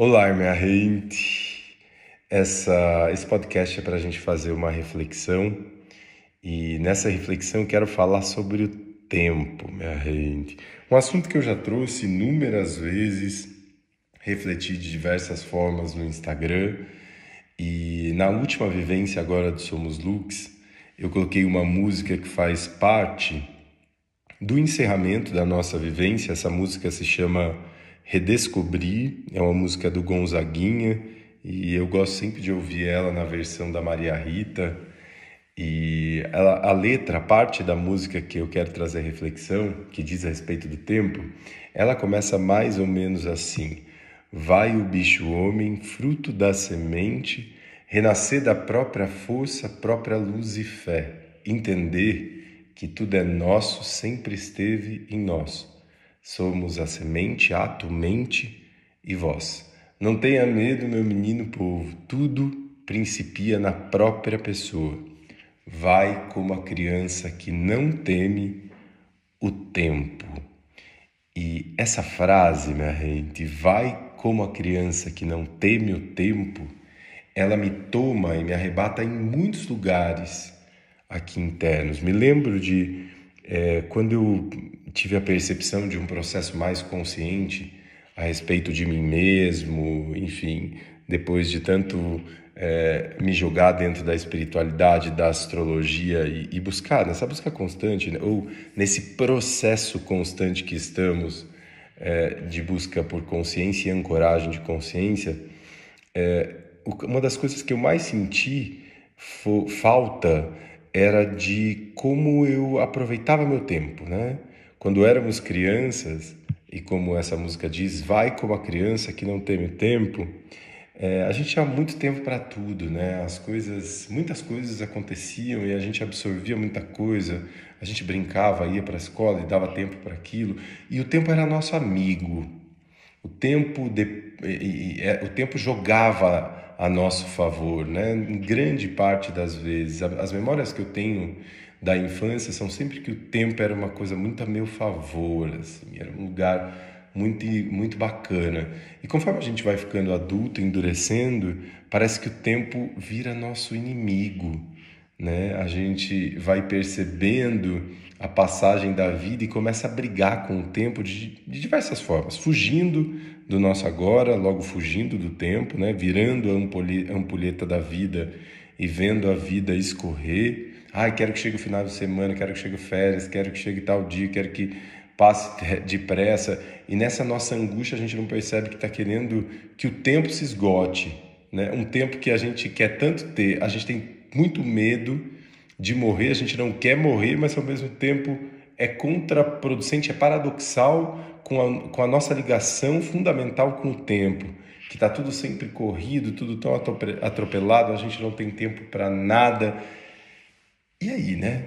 Olá, minha gente. Essa, esse podcast é para a gente fazer uma reflexão e nessa reflexão quero falar sobre o tempo, minha gente. Um assunto que eu já trouxe inúmeras vezes, refleti de diversas formas no Instagram e na última vivência agora do Somos Lux, eu coloquei uma música que faz parte do encerramento da nossa vivência. Essa música se chama Redescobrir, é uma música do Gonzaguinha e eu gosto sempre de ouvir ela na versão da Maria Rita. E ela, a letra, a parte da música que eu quero trazer reflexão, que diz a respeito do tempo, ela começa mais ou menos assim: Vai o bicho homem, fruto da semente, renascer da própria força, própria luz e fé, entender que tudo é nosso, sempre esteve em nós Somos a semente, ato, mente e voz. Não tenha medo, meu menino povo, tudo principia na própria pessoa. Vai como a criança que não teme o tempo. E essa frase, minha gente, vai como a criança que não teme o tempo, ela me toma e me arrebata em muitos lugares aqui internos. Me lembro de é, quando eu tive a percepção de um processo mais consciente a respeito de mim mesmo, enfim, depois de tanto é, me jogar dentro da espiritualidade, da astrologia e, e buscar, nessa busca constante, né? ou nesse processo constante que estamos é, de busca por consciência e ancoragem de consciência, é, uma das coisas que eu mais senti falta era de como eu aproveitava meu tempo, né? Quando éramos crianças, e como essa música diz, vai como a criança que não teme tempo, é, a gente tinha muito tempo para tudo, né? As coisas, muitas coisas aconteciam e a gente absorvia muita coisa. A gente brincava, ia para a escola e dava tempo para aquilo. E o tempo era nosso amigo. O tempo, de, e, e, é, o tempo jogava a nosso favor, né? Em grande parte das vezes, as memórias que eu tenho da infância são sempre que o tempo era uma coisa muito a meu favor, assim, era um lugar muito, muito bacana. E conforme a gente vai ficando adulto, endurecendo, parece que o tempo vira nosso inimigo, né? A gente vai percebendo a passagem da vida e começa a brigar com o tempo de, de diversas formas, fugindo do nosso agora, logo fugindo do tempo, né? Virando a ampulheta da vida e vendo a vida escorrer Ai, quero que chegue o final de semana, quero que chegue férias, quero que chegue tal dia, quero que passe depressa. E nessa nossa angústia a gente não percebe que está querendo que o tempo se esgote. Né? Um tempo que a gente quer tanto ter, a gente tem muito medo de morrer, a gente não quer morrer, mas ao mesmo tempo é contraproducente, é paradoxal com a, com a nossa ligação fundamental com o tempo, que está tudo sempre corrido, tudo tão atropelado, a gente não tem tempo para nada e aí, né?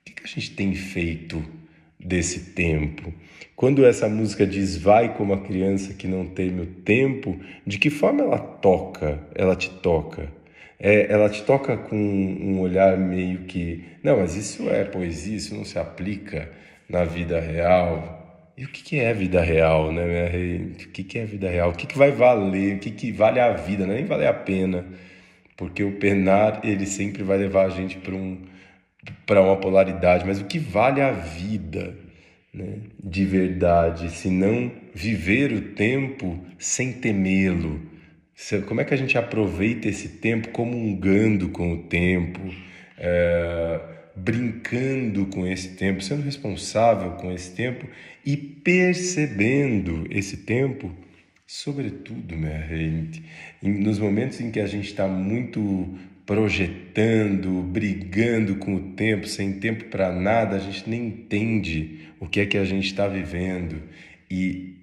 O que a gente tem feito desse tempo? Quando essa música diz vai como a criança que não teme o tempo, de que forma ela toca? Ela te toca? É, ela te toca com um olhar meio que, não, mas isso é poesia, isso não se aplica na vida real. E o que, que é vida real, né? O que, que é vida real? O que, que vai valer? O que, que vale a vida? É nem valer a pena, porque o penar ele sempre vai levar a gente para um uma polaridade, mas o que vale a vida né, de verdade, se não viver o tempo sem temê-lo? Como é que a gente aproveita esse tempo comungando com o tempo, é, brincando com esse tempo, sendo responsável com esse tempo e percebendo esse tempo, sobretudo, minha gente, nos momentos em que a gente está muito projetando, brigando com o tempo, sem tempo para nada, a gente nem entende o que é que a gente está vivendo e,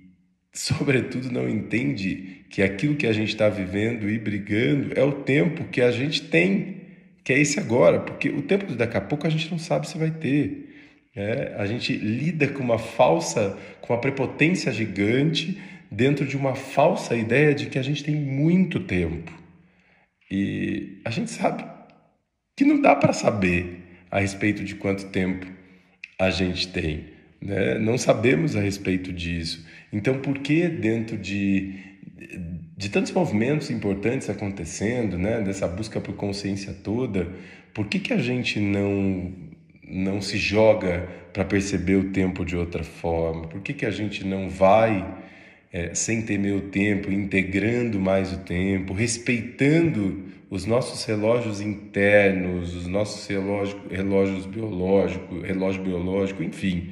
sobretudo, não entende que aquilo que a gente está vivendo e brigando é o tempo que a gente tem, que é esse agora, porque o tempo de daqui a pouco a gente não sabe se vai ter. É, a gente lida com uma falsa, com uma prepotência gigante dentro de uma falsa ideia de que a gente tem muito tempo. E a gente sabe que não dá para saber a respeito de quanto tempo a gente tem. Né? Não sabemos a respeito disso. Então, por que dentro de, de tantos movimentos importantes acontecendo, né, dessa busca por consciência toda, por que, que a gente não, não se joga para perceber o tempo de outra forma? Por que, que a gente não vai é, sem temer o tempo, integrando mais o tempo, respeitando os nossos relógios internos, os nossos relógios, relógios biológicos, relógio biológico, enfim.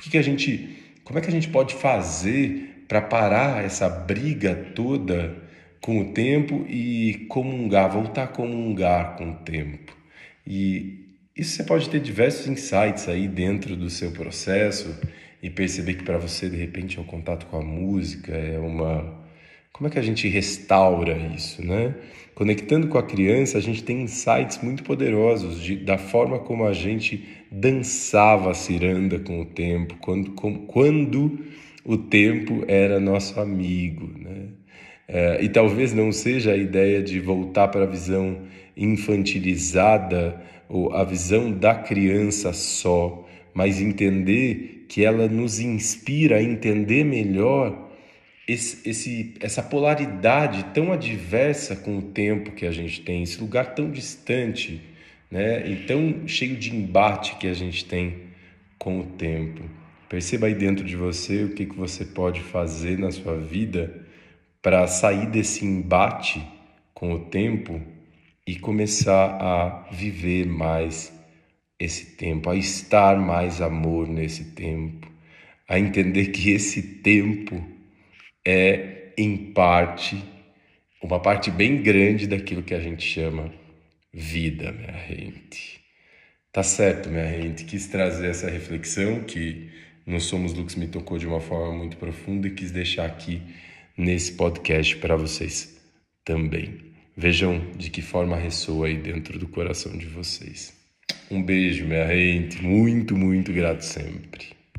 Por que, que a gente, como é que a gente pode fazer para parar essa briga toda com o tempo e comungar, voltar a comungar com o tempo? E isso você pode ter diversos insights aí dentro do seu processo e perceber que para você de repente é um contato com a música, é uma como é que a gente restaura isso, né? Conectando com a criança, a gente tem insights muito poderosos de, da forma como a gente dançava a ciranda com o tempo, quando, com, quando o tempo era nosso amigo, né? É, e talvez não seja a ideia de voltar para a visão infantilizada ou a visão da criança só, mas entender que ela nos inspira a entender melhor esse, esse, essa polaridade tão adversa com o tempo que a gente tem, esse lugar tão distante, né? e tão cheio de embate que a gente tem com o tempo. Perceba aí dentro de você o que, que você pode fazer na sua vida para sair desse embate com o tempo e começar a viver mais esse tempo, a estar mais amor nesse tempo, a entender que esse tempo é, em parte, uma parte bem grande daquilo que a gente chama vida, minha gente. Tá certo, minha gente. Quis trazer essa reflexão que no Somos Lux me tocou de uma forma muito profunda e quis deixar aqui nesse podcast para vocês também. Vejam de que forma ressoa aí dentro do coração de vocês. Um beijo, minha gente. Muito, muito grato sempre.